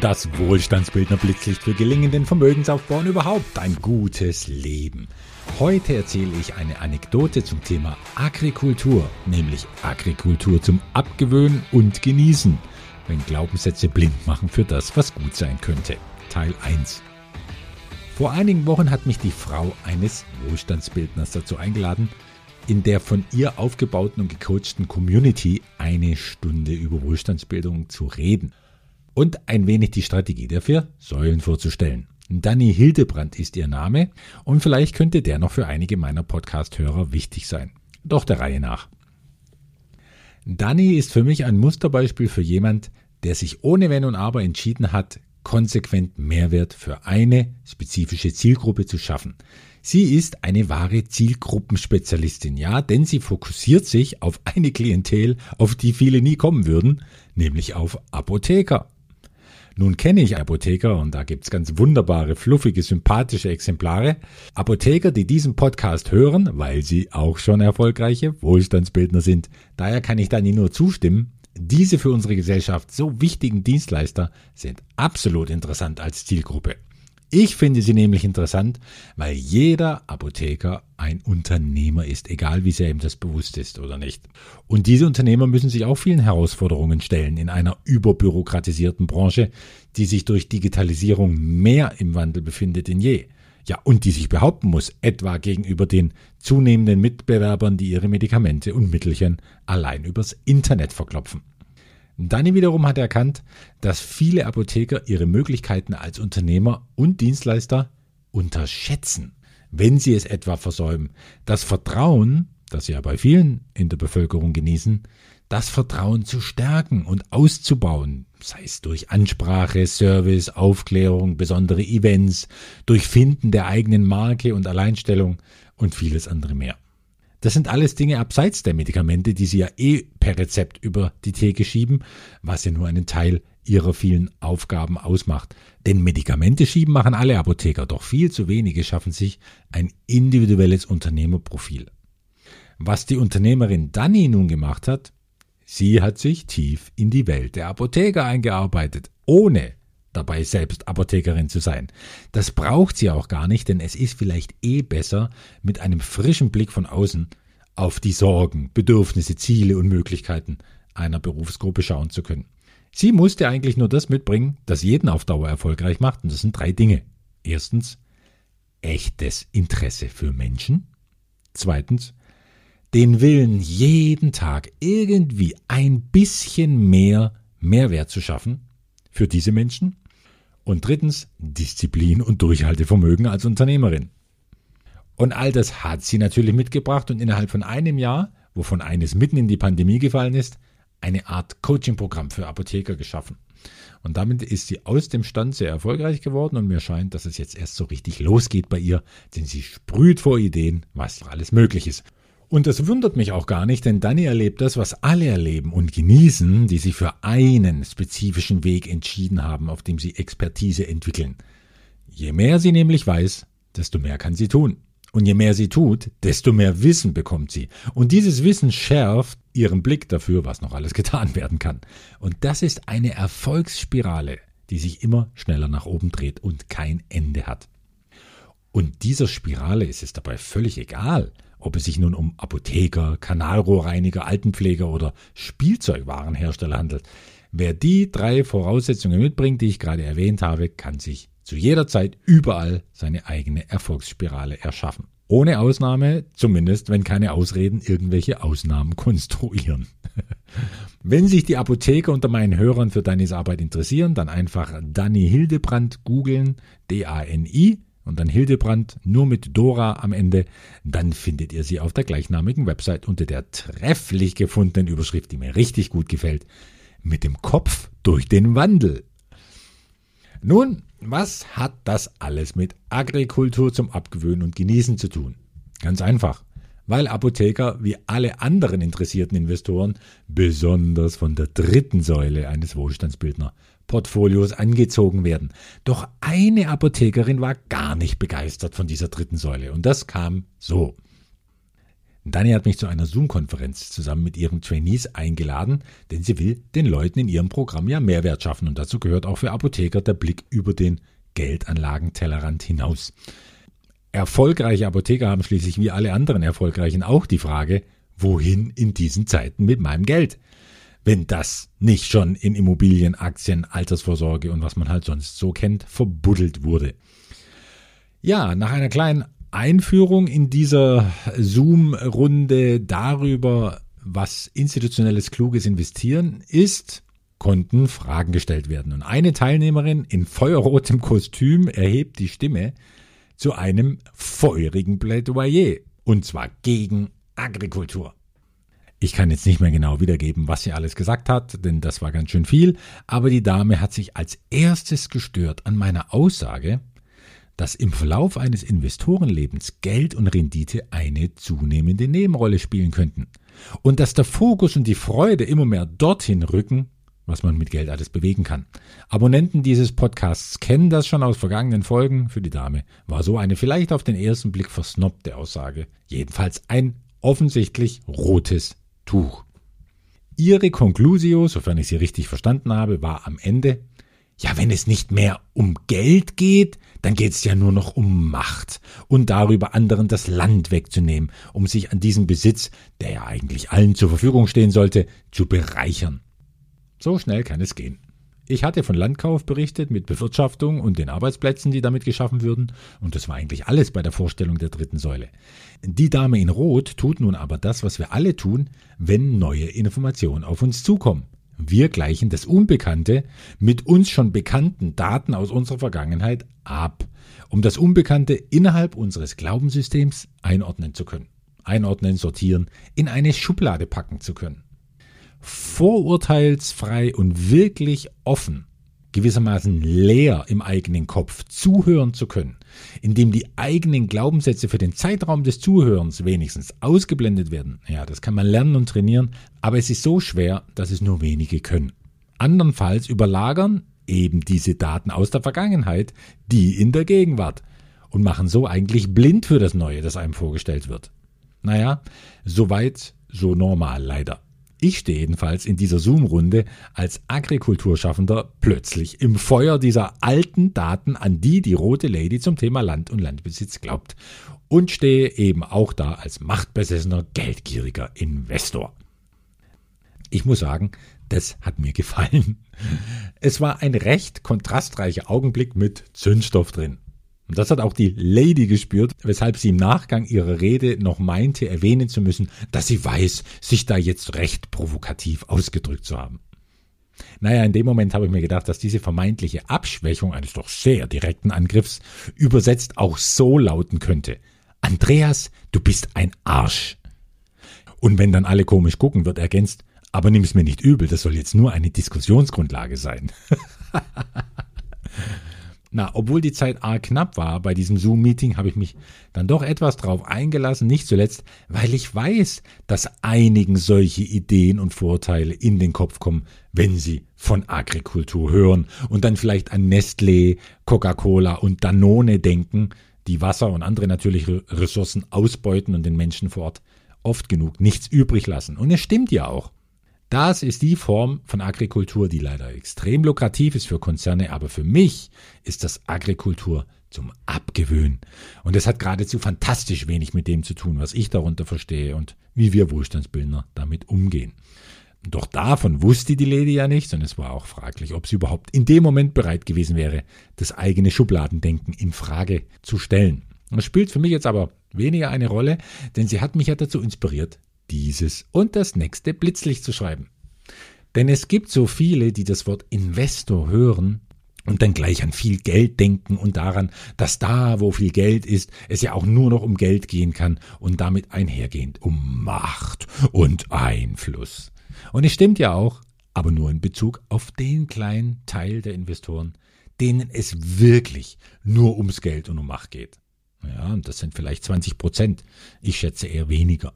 Das Wohlstandsbildner Blitzlicht für gelingenden Vermögensaufbau und überhaupt ein gutes Leben. Heute erzähle ich eine Anekdote zum Thema Agrikultur, nämlich Agrikultur zum Abgewöhnen und Genießen, wenn Glaubenssätze blind machen für das, was gut sein könnte. Teil 1. Vor einigen Wochen hat mich die Frau eines Wohlstandsbildners dazu eingeladen, in der von ihr aufgebauten und gecoachten Community eine Stunde über Wohlstandsbildung zu reden und ein wenig die Strategie der vier Säulen vorzustellen. Danny Hildebrand ist ihr Name und vielleicht könnte der noch für einige meiner Podcast-Hörer wichtig sein. Doch der Reihe nach. Danny ist für mich ein Musterbeispiel für jemand, der sich ohne Wenn und Aber entschieden hat, konsequent Mehrwert für eine spezifische Zielgruppe zu schaffen. Sie ist eine wahre Zielgruppenspezialistin, ja, denn sie fokussiert sich auf eine Klientel, auf die viele nie kommen würden, nämlich auf Apotheker. Nun kenne ich Apotheker und da gibt's ganz wunderbare, fluffige, sympathische Exemplare. Apotheker, die diesen Podcast hören, weil sie auch schon erfolgreiche Wohlstandsbildner sind. Daher kann ich da nie nur zustimmen. Diese für unsere Gesellschaft so wichtigen Dienstleister sind absolut interessant als Zielgruppe. Ich finde sie nämlich interessant, weil jeder Apotheker ein Unternehmer ist, egal wie sehr ihm das bewusst ist oder nicht. Und diese Unternehmer müssen sich auch vielen Herausforderungen stellen in einer überbürokratisierten Branche, die sich durch Digitalisierung mehr im Wandel befindet denn je. Ja, und die sich behaupten muss, etwa gegenüber den zunehmenden Mitbewerbern, die ihre Medikamente und Mittelchen allein übers Internet verklopfen. Danny wiederum hat erkannt, dass viele Apotheker ihre Möglichkeiten als Unternehmer und Dienstleister unterschätzen, wenn sie es etwa versäumen. Das Vertrauen, das sie ja bei vielen in der Bevölkerung genießen, das Vertrauen zu stärken und auszubauen, sei es durch Ansprache, Service, Aufklärung, besondere Events, durch Finden der eigenen Marke und Alleinstellung und vieles andere mehr. Das sind alles Dinge abseits der Medikamente, die sie ja eh per Rezept über die Theke schieben, was ja nur einen Teil ihrer vielen Aufgaben ausmacht. Denn Medikamente schieben machen alle Apotheker, doch viel zu wenige schaffen sich ein individuelles Unternehmerprofil. Was die Unternehmerin Dani nun gemacht hat, sie hat sich tief in die Welt der Apotheker eingearbeitet, ohne dabei selbst Apothekerin zu sein. Das braucht sie auch gar nicht, denn es ist vielleicht eh besser, mit einem frischen Blick von außen auf die Sorgen, Bedürfnisse, Ziele und Möglichkeiten einer Berufsgruppe schauen zu können. Sie musste eigentlich nur das mitbringen, das jeden auf Dauer erfolgreich macht, und das sind drei Dinge. Erstens, echtes Interesse für Menschen. Zweitens, den Willen, jeden Tag irgendwie ein bisschen mehr Mehrwert zu schaffen für diese Menschen. Und drittens Disziplin und Durchhaltevermögen als Unternehmerin. Und all das hat sie natürlich mitgebracht und innerhalb von einem Jahr, wovon eines mitten in die Pandemie gefallen ist, eine Art Coaching-Programm für Apotheker geschaffen. Und damit ist sie aus dem Stand sehr erfolgreich geworden und mir scheint, dass es jetzt erst so richtig losgeht bei ihr, denn sie sprüht vor Ideen, was alles möglich ist. Und das wundert mich auch gar nicht, denn Dani erlebt das, was alle erleben und genießen, die sich für einen spezifischen Weg entschieden haben, auf dem sie Expertise entwickeln. Je mehr sie nämlich weiß, desto mehr kann sie tun. Und je mehr sie tut, desto mehr Wissen bekommt sie. Und dieses Wissen schärft ihren Blick dafür, was noch alles getan werden kann. Und das ist eine Erfolgsspirale, die sich immer schneller nach oben dreht und kein Ende hat. Und dieser Spirale ist es dabei völlig egal, ob es sich nun um Apotheker, Kanalrohrreiniger, Altenpfleger oder Spielzeugwarenhersteller handelt. Wer die drei Voraussetzungen mitbringt, die ich gerade erwähnt habe, kann sich zu jeder Zeit überall seine eigene Erfolgsspirale erschaffen. Ohne Ausnahme, zumindest wenn keine Ausreden irgendwelche Ausnahmen konstruieren. wenn sich die Apotheker unter meinen Hörern für Dannys Arbeit interessieren, dann einfach Danny Hildebrand googeln, D-A-N-I und dann Hildebrand nur mit Dora am Ende, dann findet ihr sie auf der gleichnamigen Website unter der trefflich gefundenen Überschrift, die mir richtig gut gefällt, mit dem Kopf durch den Wandel. Nun, was hat das alles mit Agrikultur zum Abgewöhnen und Genießen zu tun? Ganz einfach weil Apotheker wie alle anderen interessierten Investoren besonders von der dritten Säule eines Wohlstandsbildner Portfolios angezogen werden. Doch eine Apothekerin war gar nicht begeistert von dieser dritten Säule und das kam so. Dani hat mich zu einer Zoom-Konferenz zusammen mit ihren Trainees eingeladen, denn sie will den Leuten in ihrem Programm ja Mehrwert schaffen und dazu gehört auch für Apotheker der Blick über den Geldanlagentellerrand hinaus. Erfolgreiche Apotheker haben schließlich wie alle anderen Erfolgreichen auch die Frage, wohin in diesen Zeiten mit meinem Geld? Wenn das nicht schon in Immobilien, Aktien, Altersvorsorge und was man halt sonst so kennt, verbuddelt wurde. Ja, nach einer kleinen Einführung in dieser Zoom-Runde darüber, was institutionelles kluges Investieren ist, konnten Fragen gestellt werden. Und eine Teilnehmerin in feuerrotem Kostüm erhebt die Stimme zu einem feurigen Plädoyer. Und zwar gegen Agrikultur. Ich kann jetzt nicht mehr genau wiedergeben, was sie alles gesagt hat, denn das war ganz schön viel, aber die Dame hat sich als erstes gestört an meiner Aussage, dass im Verlauf eines Investorenlebens Geld und Rendite eine zunehmende Nebenrolle spielen könnten und dass der Fokus und die Freude immer mehr dorthin rücken, was man mit Geld alles bewegen kann. Abonnenten dieses Podcasts kennen das schon aus vergangenen Folgen. Für die Dame war so eine vielleicht auf den ersten Blick versnobte Aussage jedenfalls ein offensichtlich rotes Tuch. Ihre Conclusio, sofern ich sie richtig verstanden habe, war am Ende, ja, wenn es nicht mehr um Geld geht, dann geht es ja nur noch um Macht und darüber anderen das Land wegzunehmen, um sich an diesem Besitz, der ja eigentlich allen zur Verfügung stehen sollte, zu bereichern. So schnell kann es gehen. Ich hatte von Landkauf berichtet mit Bewirtschaftung und den Arbeitsplätzen, die damit geschaffen würden, und das war eigentlich alles bei der Vorstellung der dritten Säule. Die Dame in Rot tut nun aber das, was wir alle tun, wenn neue Informationen auf uns zukommen. Wir gleichen das Unbekannte mit uns schon bekannten Daten aus unserer Vergangenheit ab, um das Unbekannte innerhalb unseres Glaubenssystems einordnen zu können. Einordnen, sortieren, in eine Schublade packen zu können vorurteilsfrei und wirklich offen, gewissermaßen leer im eigenen Kopf zuhören zu können, indem die eigenen Glaubenssätze für den Zeitraum des Zuhörens wenigstens ausgeblendet werden. Ja, das kann man lernen und trainieren, aber es ist so schwer, dass es nur wenige können. Andernfalls überlagern eben diese Daten aus der Vergangenheit die in der Gegenwart und machen so eigentlich blind für das Neue, das einem vorgestellt wird. Naja, soweit, so normal leider. Ich stehe jedenfalls in dieser Zoom-Runde als Agrikulturschaffender plötzlich im Feuer dieser alten Daten, an die die rote Lady zum Thema Land und Landbesitz glaubt. Und stehe eben auch da als machtbesessener, geldgieriger Investor. Ich muss sagen, das hat mir gefallen. Es war ein recht kontrastreicher Augenblick mit Zündstoff drin. Und das hat auch die Lady gespürt, weshalb sie im Nachgang ihrer Rede noch meinte, erwähnen zu müssen, dass sie weiß, sich da jetzt recht provokativ ausgedrückt zu haben. Naja, in dem Moment habe ich mir gedacht, dass diese vermeintliche Abschwächung eines doch sehr direkten Angriffs übersetzt auch so lauten könnte. Andreas, du bist ein Arsch. Und wenn dann alle komisch gucken, wird ergänzt, aber nimm es mir nicht übel, das soll jetzt nur eine Diskussionsgrundlage sein. Na, obwohl die Zeit arg knapp war bei diesem Zoom-Meeting, habe ich mich dann doch etwas drauf eingelassen, nicht zuletzt, weil ich weiß, dass einigen solche Ideen und Vorteile in den Kopf kommen, wenn sie von Agrikultur hören und dann vielleicht an Nestlé, Coca-Cola und Danone denken, die Wasser und andere natürliche Ressourcen ausbeuten und den Menschen vor Ort oft genug nichts übrig lassen. Und es stimmt ja auch. Das ist die Form von Agrikultur, die leider extrem lukrativ ist für Konzerne, aber für mich ist das Agrikultur zum Abgewöhnen. Und es hat geradezu fantastisch wenig mit dem zu tun, was ich darunter verstehe und wie wir Wohlstandsbildner damit umgehen. Doch davon wusste die Lady ja nichts und es war auch fraglich, ob sie überhaupt in dem Moment bereit gewesen wäre, das eigene Schubladendenken in Frage zu stellen. Das spielt für mich jetzt aber weniger eine Rolle, denn sie hat mich ja dazu inspiriert, dieses und das nächste Blitzlicht zu schreiben. Denn es gibt so viele, die das Wort Investor hören und dann gleich an viel Geld denken und daran, dass da, wo viel Geld ist, es ja auch nur noch um Geld gehen kann und damit einhergehend um Macht und Einfluss. Und es stimmt ja auch, aber nur in Bezug auf den kleinen Teil der Investoren, denen es wirklich nur ums Geld und um Macht geht. Ja, und das sind vielleicht 20 Prozent. Ich schätze eher weniger.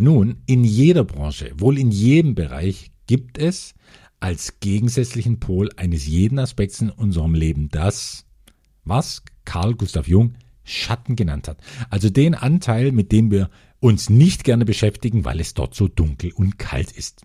Nun, in jeder Branche, wohl in jedem Bereich gibt es als gegensätzlichen Pol eines jeden Aspekts in unserem Leben das, was Carl Gustav Jung Schatten genannt hat. Also den Anteil, mit dem wir uns nicht gerne beschäftigen, weil es dort so dunkel und kalt ist.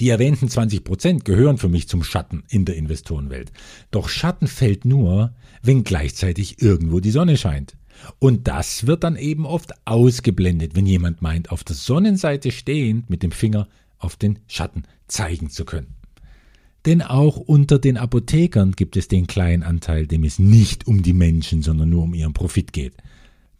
Die erwähnten 20 Prozent gehören für mich zum Schatten in der Investorenwelt. Doch Schatten fällt nur, wenn gleichzeitig irgendwo die Sonne scheint. Und das wird dann eben oft ausgeblendet, wenn jemand meint, auf der Sonnenseite stehend mit dem Finger auf den Schatten zeigen zu können. Denn auch unter den Apothekern gibt es den kleinen Anteil, dem es nicht um die Menschen, sondern nur um ihren Profit geht.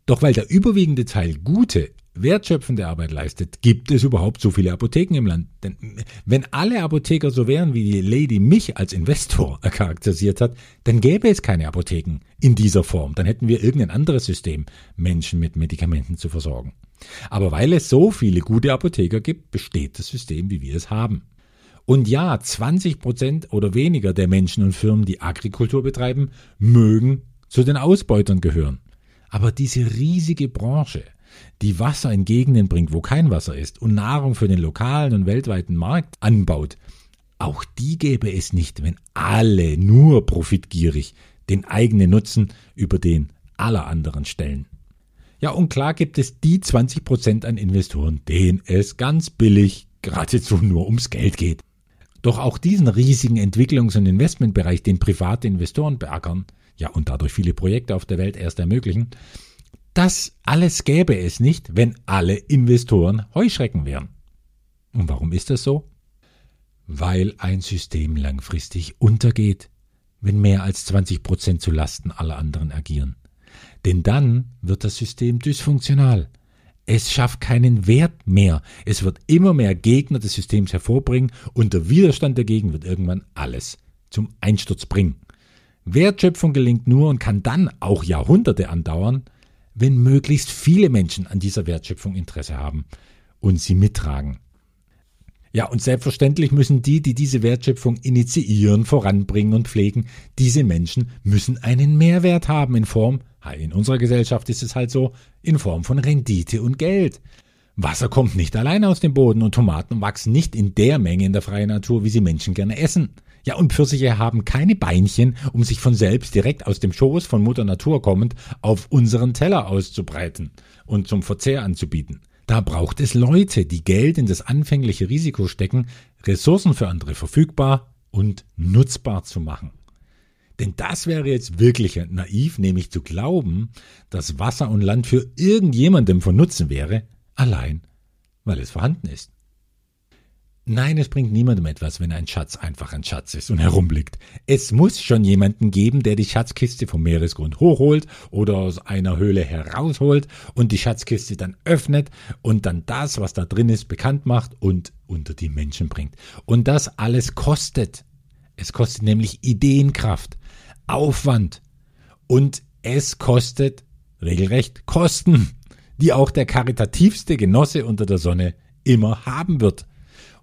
Doch weil der überwiegende Teil gute, wertschöpfende Arbeit leistet, gibt es überhaupt so viele Apotheken im Land. Denn wenn alle Apotheker so wären, wie die Lady mich als Investor charakterisiert hat, dann gäbe es keine Apotheken in dieser Form. Dann hätten wir irgendein anderes System, Menschen mit Medikamenten zu versorgen. Aber weil es so viele gute Apotheker gibt, besteht das System, wie wir es haben. Und ja, 20 Prozent oder weniger der Menschen und Firmen, die Agrikultur betreiben, mögen zu den Ausbeutern gehören. Aber diese riesige Branche, die Wasser in Gegenden bringt, wo kein Wasser ist und Nahrung für den lokalen und weltweiten Markt anbaut, auch die gäbe es nicht, wenn alle nur profitgierig den eigenen Nutzen über den aller anderen stellen. Ja, und klar gibt es die 20 Prozent an Investoren, denen es ganz billig geradezu nur ums Geld geht. Doch auch diesen riesigen Entwicklungs- und Investmentbereich, den private Investoren beackern, ja und dadurch viele Projekte auf der Welt erst ermöglichen, das alles gäbe es nicht, wenn alle Investoren Heuschrecken wären. Und warum ist das so? Weil ein System langfristig untergeht, wenn mehr als 20 Prozent zu Lasten aller anderen agieren. Denn dann wird das System dysfunktional. Es schafft keinen Wert mehr. Es wird immer mehr Gegner des Systems hervorbringen und der Widerstand dagegen wird irgendwann alles zum Einsturz bringen. Wertschöpfung gelingt nur und kann dann auch Jahrhunderte andauern, wenn möglichst viele Menschen an dieser Wertschöpfung Interesse haben und sie mittragen. Ja, und selbstverständlich müssen die, die diese Wertschöpfung initiieren, voranbringen und pflegen, diese Menschen müssen einen Mehrwert haben in Form, in unserer Gesellschaft ist es halt so, in Form von Rendite und Geld. Wasser kommt nicht allein aus dem Boden und Tomaten wachsen nicht in der Menge in der freien Natur, wie sie Menschen gerne essen. Ja, und Pfirsiche haben keine Beinchen, um sich von selbst direkt aus dem Schoß von Mutter Natur kommend auf unseren Teller auszubreiten und zum Verzehr anzubieten. Da braucht es Leute, die Geld in das anfängliche Risiko stecken, Ressourcen für andere verfügbar und nutzbar zu machen. Denn das wäre jetzt wirklich naiv, nämlich zu glauben, dass Wasser und Land für irgendjemandem von Nutzen wäre, allein weil es vorhanden ist. Nein, es bringt niemandem etwas, wenn ein Schatz einfach ein Schatz ist und herumliegt. Es muss schon jemanden geben, der die Schatzkiste vom Meeresgrund hochholt oder aus einer Höhle herausholt und die Schatzkiste dann öffnet und dann das, was da drin ist, bekannt macht und unter die Menschen bringt. Und das alles kostet. Es kostet nämlich Ideenkraft, Aufwand und es kostet regelrecht Kosten, die auch der karitativste Genosse unter der Sonne immer haben wird.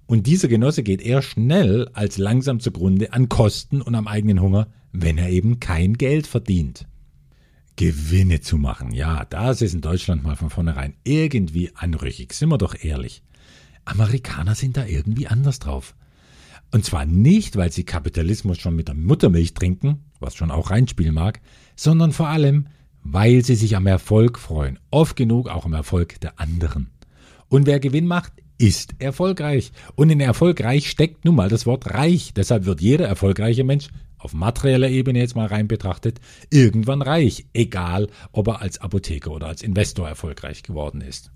Und dieser Genosse geht eher schnell als langsam zugrunde an Kosten und am eigenen Hunger, wenn er eben kein Geld verdient. Gewinne zu machen, ja, das ist in Deutschland mal von vornherein irgendwie anrüchig, sind wir doch ehrlich. Amerikaner sind da irgendwie anders drauf. Und zwar nicht, weil sie Kapitalismus schon mit der Muttermilch trinken, was schon auch reinspielen mag, sondern vor allem, weil sie sich am Erfolg freuen, oft genug auch am Erfolg der anderen. Und wer Gewinn macht, ist erfolgreich. Und in erfolgreich steckt nun mal das Wort reich. Deshalb wird jeder erfolgreiche Mensch auf materieller Ebene jetzt mal rein betrachtet, irgendwann reich, egal ob er als Apotheker oder als Investor erfolgreich geworden ist.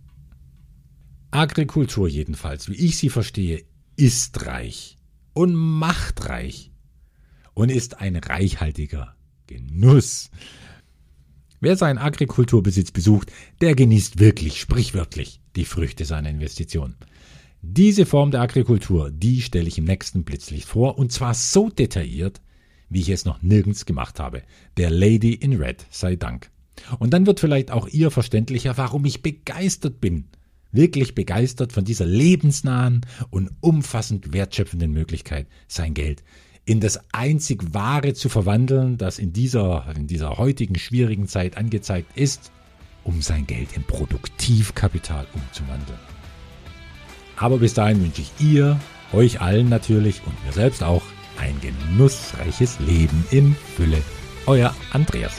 Agrikultur jedenfalls, wie ich sie verstehe, ist reich und machtreich und ist ein reichhaltiger Genuss. Wer seinen Agrikulturbesitz besucht, der genießt wirklich sprichwörtlich die Früchte seiner Investition. Diese Form der Agrikultur, die stelle ich im nächsten Blitzlicht vor und zwar so detailliert, wie ich es noch nirgends gemacht habe. Der Lady in Red sei Dank. Und dann wird vielleicht auch ihr verständlicher, warum ich begeistert bin. Wirklich begeistert von dieser lebensnahen und umfassend wertschöpfenden Möglichkeit, sein Geld in das einzig Wahre zu verwandeln, das in dieser, in dieser heutigen schwierigen Zeit angezeigt ist, um sein Geld in Produktivkapital umzuwandeln. Aber bis dahin wünsche ich ihr, euch allen natürlich und mir selbst auch ein genussreiches Leben in Fülle. Euer Andreas.